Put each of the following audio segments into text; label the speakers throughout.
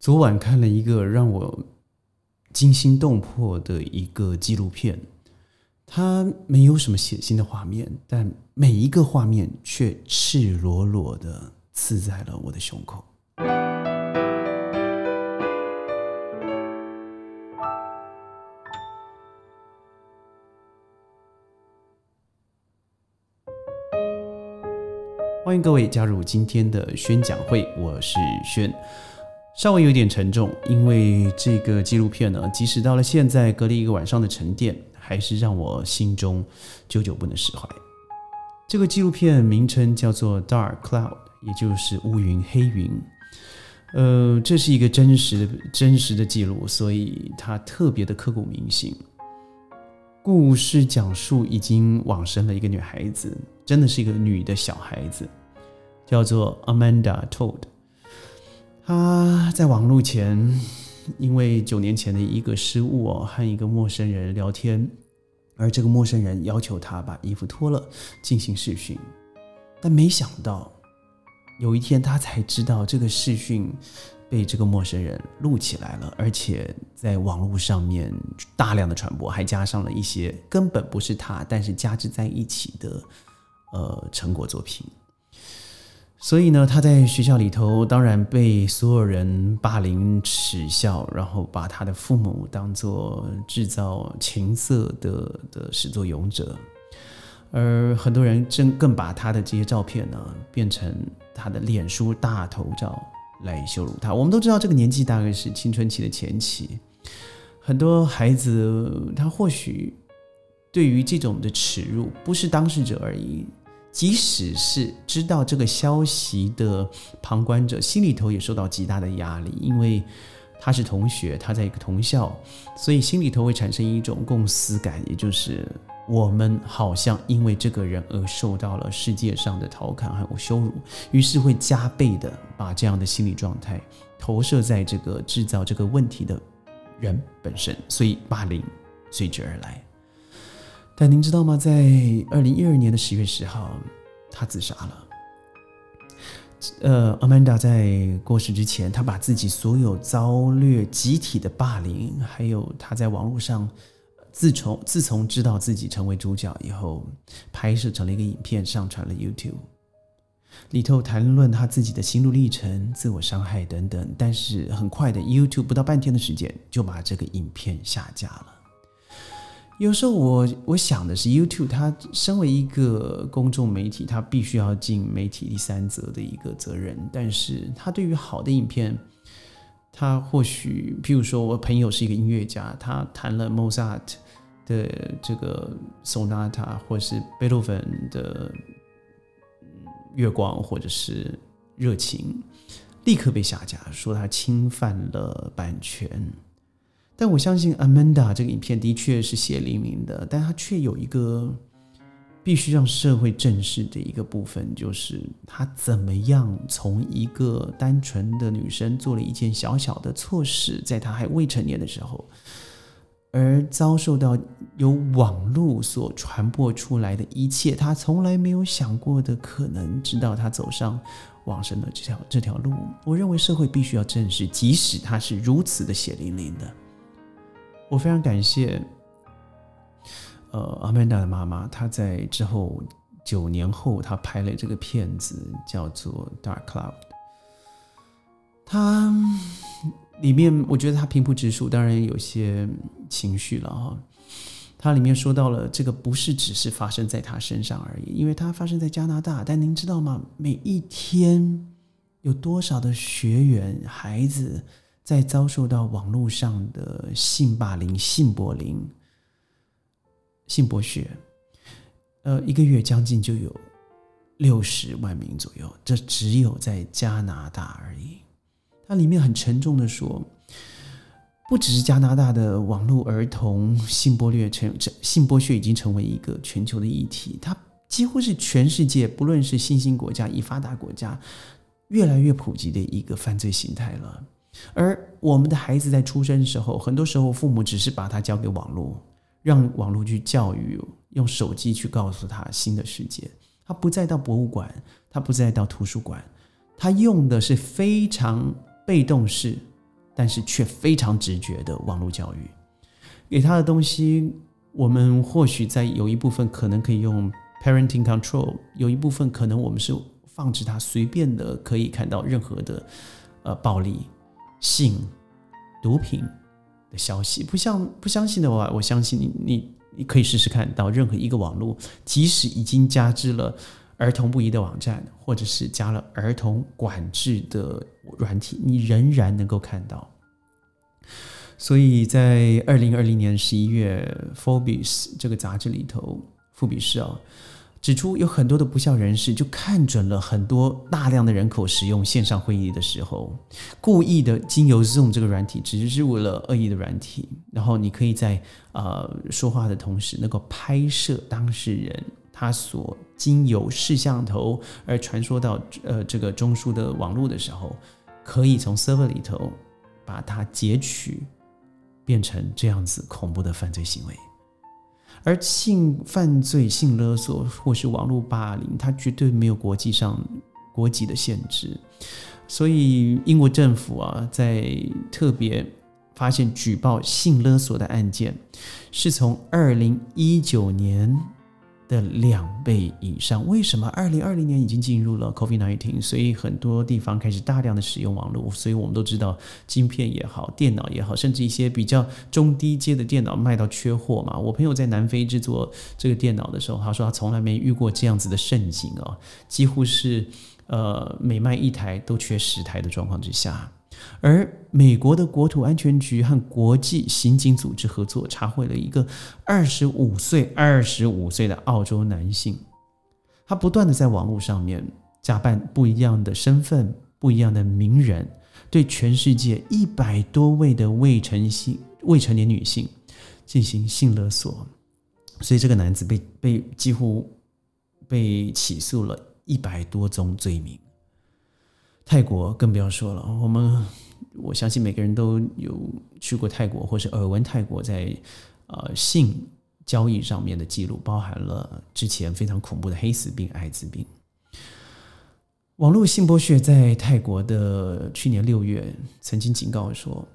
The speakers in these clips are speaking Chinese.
Speaker 1: 昨晚看了一个让我惊心动魄的一个纪录片，它没有什么血腥的画面，但每一个画面却赤裸裸的刺在了我的胸口。欢迎各位加入今天的宣讲会，我是轩。稍微有点沉重，因为这个纪录片呢，即使到了现在，隔了一个晚上的沉淀，还是让我心中久久不能释怀。这个纪录片名称叫做《Dark Cloud》，也就是乌云、黑云。呃，这是一个真实的、真实的记录，所以它特别的刻骨铭心。故事讲述已经往生了一个女孩子，真的是一个女的小孩子，叫做 Amanda Todd。他在网络前，因为九年前的一个失误哦，和一个陌生人聊天，而这个陌生人要求他把衣服脱了进行视讯，但没想到有一天他才知道这个视讯。被这个陌生人录起来了，而且在网络上面大量的传播，还加上了一些根本不是他，但是加之在一起的呃成果作品。所以呢，他在学校里头当然被所有人霸凌耻笑，然后把他的父母当做制造情色的的始作俑者，而很多人真更把他的这些照片呢变成他的脸书大头照。来羞辱他。我们都知道，这个年纪大概是青春期的前期，很多孩子他或许对于这种的耻辱，不是当事者而已，即使是知道这个消息的旁观者，心里头也受到极大的压力，因为他是同学，他在一个同校，所以心里头会产生一种共思感，也就是。我们好像因为这个人而受到了世界上的调侃还有羞辱，于是会加倍的把这样的心理状态投射在这个制造这个问题的人本身，所以霸凌随之而来。但您知道吗？在二零一二年的十月十号，他自杀了。呃，Amanda 在过世之前，他把自己所有遭略集体的霸凌，还有他在网络上。自从自从知道自己成为主角以后，拍摄成了一个影片，上传了 YouTube，里头谈论他自己的心路历程、自我伤害等等。但是很快的，YouTube 不到半天的时间就把这个影片下架了。有时候我我想的是，YouTube 它身为一个公众媒体，它必须要尽媒体第三责的一个责任，但是它对于好的影片。他或许，譬如说，我朋友是一个音乐家，他弹了 Mozart 的这个 Sonata，或者是贝多芬的月光，或者是热情，立刻被下架，说他侵犯了版权。但我相信 Amanda 这个影片的确是血淋淋的，但它却有一个。必须让社会正视的一个部分，就是她怎么样从一个单纯的女生做了一件小小的错事，在她还未成年的时候，而遭受到由网络所传播出来的一切，她从来没有想过的可能，直到她走上往生的这条这条路。我认为社会必须要正视，即使她是如此的血淋淋的。我非常感谢。呃，阿曼达的妈妈，她在之后九年后，她拍了这个片子，叫做《Dark Cloud》。它里面，我觉得它平铺直述，当然有些情绪了哈。它里面说到了，这个不是只是发生在他身上而已，因为它发生在加拿大。但您知道吗？每一天有多少的学员孩子在遭受到网络上的性霸凌、性柏林？性剥削，呃，一个月将近就有六十万名左右，这只有在加拿大而已。它里面很沉重的说，不只是加拿大的网络儿童性剥削成性剥削已经成为一个全球的议题，它几乎是全世界不论是新兴国家、已发达国家越来越普及的一个犯罪形态了。而我们的孩子在出生的时候，很多时候父母只是把他交给网络。让网络去教育，用手机去告诉他新的世界。他不再到博物馆，他不再到图书馆，他用的是非常被动式，但是却非常直觉的网络教育。给他的东西，我们或许在有一部分可能可以用 parenting control，有一部分可能我们是放置他随便的可以看到任何的呃暴力、性、毒品的消息。不像不相信的话，我相信你你你可以试试看到任何一个网络，即使已经加之了。儿童不宜的网站，或者是加了儿童管制的软体，你仍然能够看到。所以在二零二零年十一月，《Forbes》这个杂志里头，富比士啊指出，有很多的不孝人士就看准了很多大量的人口使用线上会议的时候，故意的经由 Zoom 这个软体，只是为了恶意的软体，然后你可以在呃说话的同时，能够拍摄当事人。他所经由摄像头而传说到呃这个中枢的网络的时候，可以从 server 里头把它截取，变成这样子恐怖的犯罪行为。而性犯罪、性勒索或是网络霸凌，它绝对没有国际上国籍的限制。所以英国政府啊，在特别发现举报性勒索的案件，是从二零一九年。的两倍以上，为什么？二零二零年已经进入了 COVID-19，所以很多地方开始大量的使用网络，所以我们都知道，晶片也好，电脑也好，甚至一些比较中低阶的电脑卖到缺货嘛。我朋友在南非制作这个电脑的时候，他说他从来没遇过这样子的盛景啊，几乎是呃每卖一台都缺十台的状况之下。而美国的国土安全局和国际刑警组织合作，查获了一个二十五岁、二十五岁的澳洲男性，他不断的在网络上面假扮不一样的身份、不一样的名人，对全世界一百多位的未成性未成年女性进行性勒索，所以这个男子被被几乎被起诉了一百多宗罪名。泰国更不要说了，我们我相信每个人都有去过泰国，或是耳闻泰国在呃性交易上面的记录，包含了之前非常恐怖的黑死病、艾滋病。网络性剥削在泰国的去年六月曾经警告说，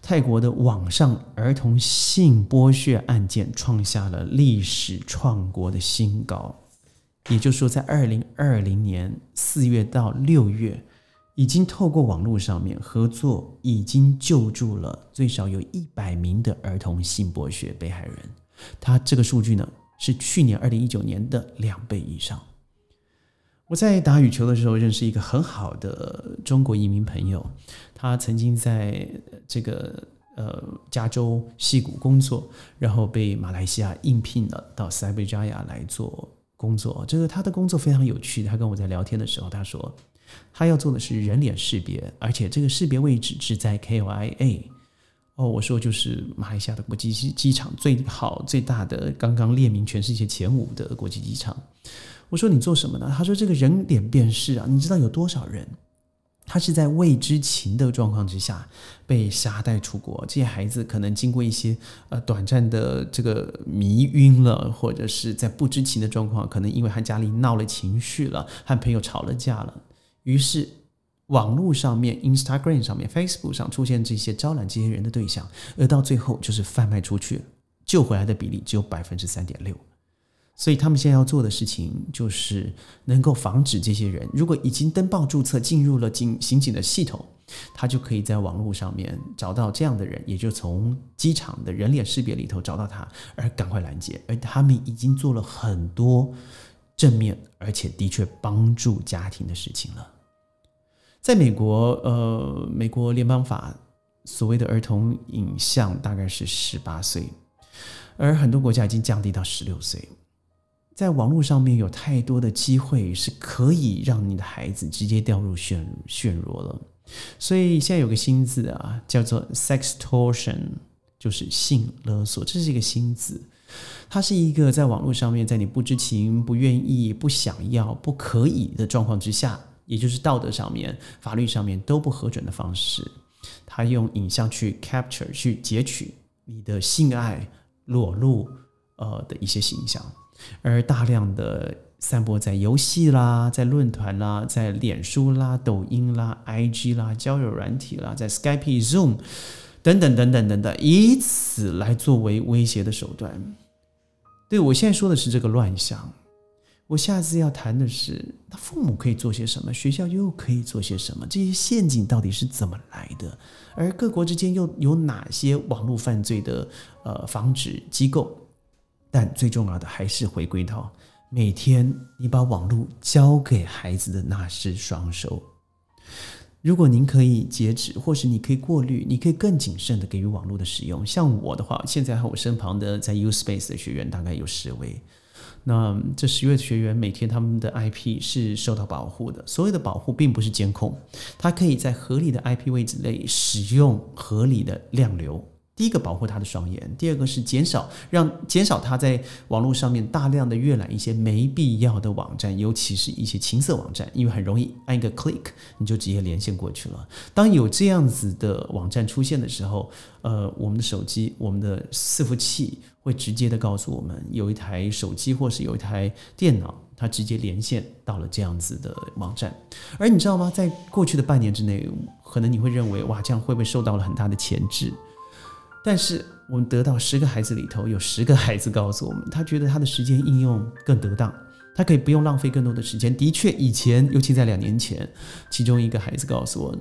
Speaker 1: 泰国的网上儿童性剥削案件创下了历史创国的新高，也就是说，在二零二零年四月到六月。已经透过网络上面合作，已经救助了最少有一百名的儿童性剥削被害人。他这个数据呢，是去年二零一九年的两倍以上。我在打羽球的时候认识一个很好的中国移民朋友，他曾经在这个呃加州西谷工作，然后被马来西亚应聘了到塞贝加亚来做工作。这个他的工作非常有趣。他跟我在聊天的时候，他说。他要做的是人脸识别，而且这个识别位置是在 KYA。哦，我说就是马来西亚的国际机机场最好最大的，刚刚列名全世界前五的国际机场。我说你做什么呢？他说这个人脸辨识啊，你知道有多少人？他是在未知情的状况之下被挟带出国，这些孩子可能经过一些呃短暂的这个迷晕了，或者是在不知情的状况，可能因为和家里闹了情绪了，和朋友吵了架了。于是，网络上面、Instagram 上面、Facebook 上出现这些招揽这些人的对象，而到最后就是贩卖出去，救回来的比例只有百分之三点六。所以他们现在要做的事情，就是能够防止这些人，如果已经登报注册进入了警刑警的系统，他就可以在网络上面找到这样的人，也就从机场的人脸识别里头找到他，而赶快拦截。而他们已经做了很多。正面，而且的确帮助家庭的事情了。在美国，呃，美国联邦法所谓的儿童影像大概是十八岁，而很多国家已经降低到十六岁。在网络上面有太多的机会是可以让你的孩子直接掉入陷陷落了，所以现在有个新字啊，叫做 sex torsion，就是性勒索，这是一个新字。它是一个在网络上面，在你不知情、不愿意、不想要、不可以的状况之下，也就是道德上面、法律上面都不核准的方式，他用影像去 capture、去截取你的性爱裸露呃的一些形象，而大量的散播在游戏啦，在论坛啦，在脸书啦、抖音啦、IG 啦、交友软体啦，在 Skype、Zoom 等等等等等等，以此来作为威胁的手段。对我现在说的是这个乱象。我下次要谈的是，他父母可以做些什么，学校又可以做些什么？这些陷阱到底是怎么来的？而各国之间又有哪些网络犯罪的呃防止机构？但最重要的还是回归到每天你把网络交给孩子的那只双手。如果您可以截止，或是你可以过滤，你可以更谨慎的给予网络的使用。像我的话，现在和我身旁的在 U Space 的学员大概有十位。那这十位学员每天他们的 IP 是受到保护的。所谓的保护并不是监控，它可以在合理的 IP 位置内使用合理的量流。第一个保护他的双眼，第二个是减少让减少他在网络上面大量的阅览一些没必要的网站，尤其是一些情色网站，因为很容易按一个 click 你就直接连线过去了。当有这样子的网站出现的时候，呃，我们的手机、我们的伺服器会直接的告诉我们，有一台手机或是有一台电脑，它直接连线到了这样子的网站。而你知道吗？在过去的半年之内，可能你会认为哇，这样会不会受到了很大的钳制？但是我们得到十个孩子里头，有十个孩子告诉我们，他觉得他的时间应用更得当，他可以不用浪费更多的时间。的确，以前，尤其在两年前，其中一个孩子告诉我，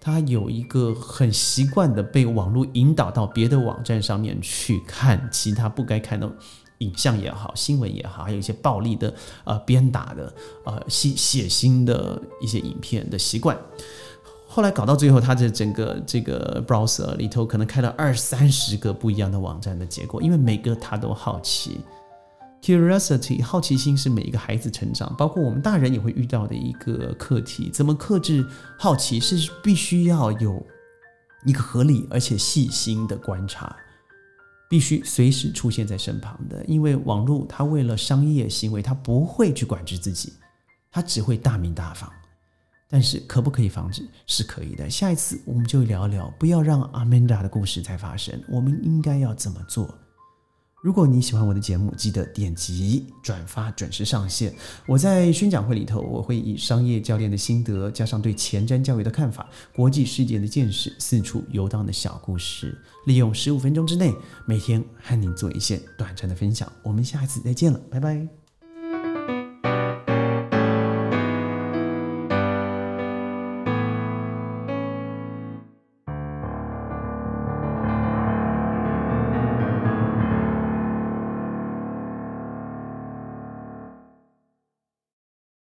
Speaker 1: 他有一个很习惯的被网络引导到别的网站上面去看其他不该看的影像也好，新闻也好，还有一些暴力的、呃鞭打的、呃血血腥的一些影片的习惯。后来搞到最后，他的整个这个 browser 里头可能开了二三十个不一样的网站的结果，因为每个他都好奇，curiosity 好奇心是每一个孩子成长，包括我们大人也会遇到的一个课题。怎么克制好奇，是必须要有一个合理而且细心的观察，必须随时出现在身旁的。因为网络它为了商业行为，它不会去管制自己，它只会大名大放。但是可不可以防止？是可以的。下一次我们就聊聊，不要让阿曼达的故事再发生。我们应该要怎么做？如果你喜欢我的节目，记得点击转发，准时上线。我在宣讲会里头，我会以商业教练的心得，加上对前瞻教育的看法、国际世界的见识、四处游荡的小故事，利用十五分钟之内，每天和您做一些短暂的分享。我们下一次再见了，拜拜。